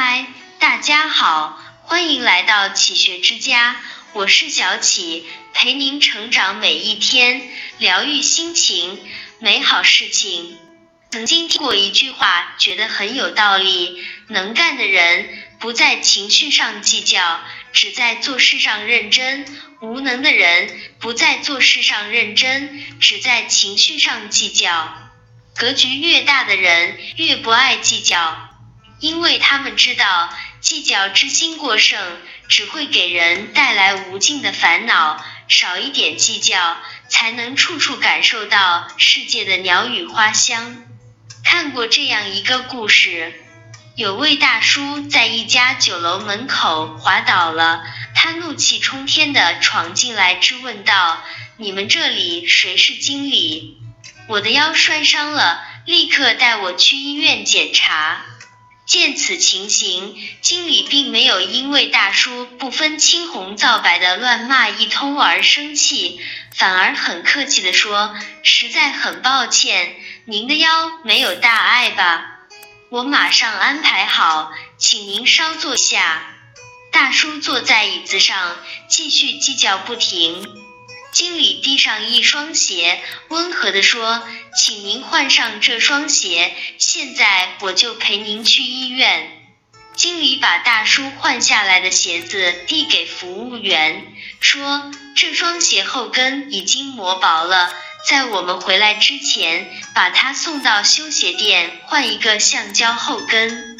嗨，大家好，欢迎来到启学之家，我是小启，陪您成长每一天，疗愈心情，美好事情。曾经听过一句话，觉得很有道理：能干的人不在情绪上计较，只在做事上认真；无能的人不在做事上认真，只在情绪上计较。格局越大的人，越不爱计较。因为他们知道，计较之心过剩，只会给人带来无尽的烦恼。少一点计较，才能处处感受到世界的鸟语花香。看过这样一个故事，有位大叔在一家酒楼门口滑倒了，他怒气冲天的闯进来质问道：“你们这里谁是经理？我的腰摔伤了，立刻带我去医院检查。”见此情形，经理并没有因为大叔不分青红皂白的乱骂一通而生气，反而很客气的说：“实在很抱歉，您的腰没有大碍吧？我马上安排好，请您稍坐下。”大叔坐在椅子上，继续计较不停。经理递上一双鞋，温和地说：“请您换上这双鞋，现在我就陪您去医院。”经理把大叔换下来的鞋子递给服务员，说：“这双鞋后跟已经磨薄了，在我们回来之前，把它送到修鞋店换一个橡胶后跟。”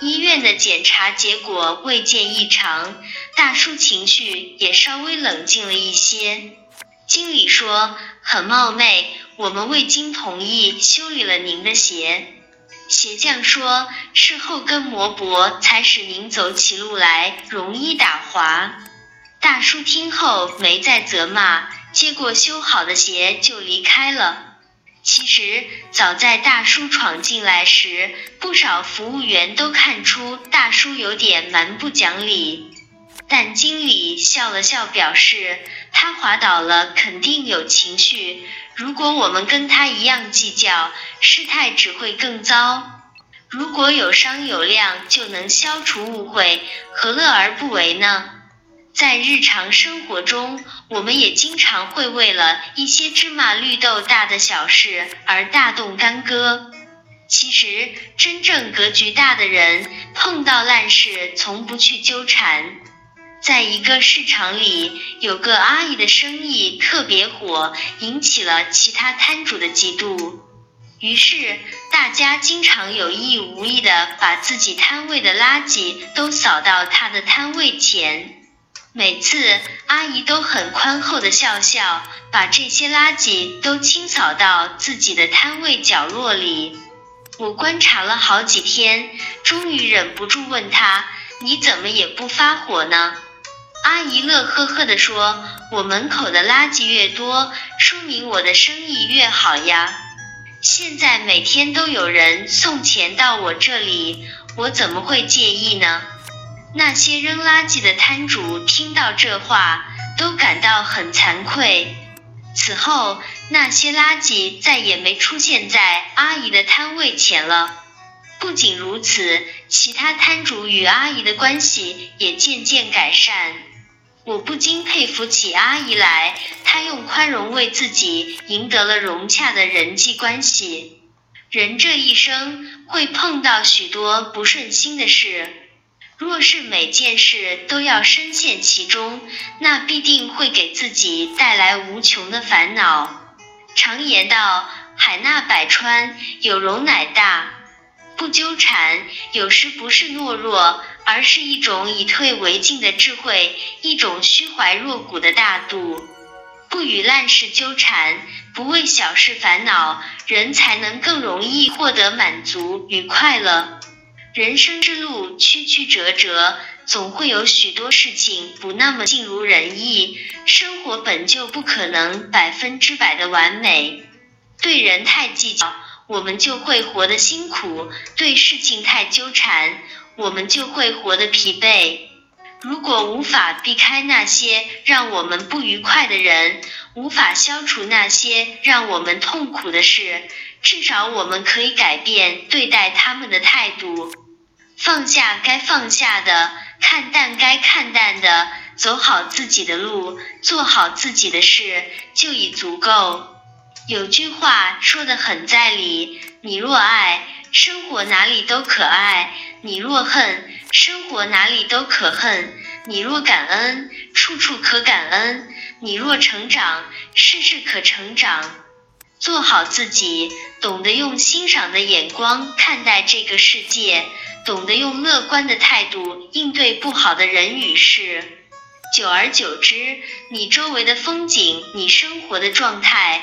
医院的检查结果未见异常，大叔情绪也稍微冷静了一些。经理说：“很冒昧，我们未经同意修理了您的鞋。”鞋匠说：“是后跟磨薄，才使您走起路来容易打滑。”大叔听后没再责骂，接过修好的鞋就离开了。其实早在大叔闯进来时，不少服务员都看出大叔有点蛮不讲理。但经理笑了笑，表示他滑倒了，肯定有情绪。如果我们跟他一样计较，事态只会更糟。如果有商有量，就能消除误会，何乐而不为呢？在日常生活中，我们也经常会为了一些芝麻绿豆大的小事而大动干戈。其实，真正格局大的人，碰到烂事从不去纠缠。在一个市场里，有个阿姨的生意特别火，引起了其他摊主的嫉妒。于是，大家经常有意无意的把自己摊位的垃圾都扫到她的摊位前。每次，阿姨都很宽厚的笑笑，把这些垃圾都清扫到自己的摊位角落里。我观察了好几天，终于忍不住问她：“你怎么也不发火呢？”阿姨乐呵呵地说：“我门口的垃圾越多，说明我的生意越好呀。现在每天都有人送钱到我这里，我怎么会介意呢？”那些扔垃圾的摊主听到这话，都感到很惭愧。此后，那些垃圾再也没出现在阿姨的摊位前了。不仅如此，其他摊主与阿姨的关系也渐渐改善。我不禁佩服起阿姨来，她用宽容为自己赢得了融洽的人际关系。人这一生会碰到许多不顺心的事，若是每件事都要深陷其中，那必定会给自己带来无穷的烦恼。常言道：“海纳百川，有容乃大。”不纠缠，有时不是懦弱。而是一种以退为进的智慧，一种虚怀若谷的大度。不与烂事纠缠，不为小事烦恼，人才能更容易获得满足与快乐。人生之路曲曲折折，总会有许多事情不那么尽如人意。生活本就不可能百分之百的完美。对人太计较，我们就会活得辛苦；对事情太纠缠。我们就会活得疲惫。如果无法避开那些让我们不愉快的人，无法消除那些让我们痛苦的事，至少我们可以改变对待他们的态度。放下该放下的，看淡该看淡的，走好自己的路，做好自己的事，就已足够。有句话说的很在理：你若爱，生活哪里都可爱；你若恨，生活哪里都可恨；你若感恩，处处可感恩；你若成长，事事可成长。做好自己，懂得用欣赏的眼光看待这个世界，懂得用乐观的态度应对不好的人与事。久而久之，你周围的风景，你生活的状态，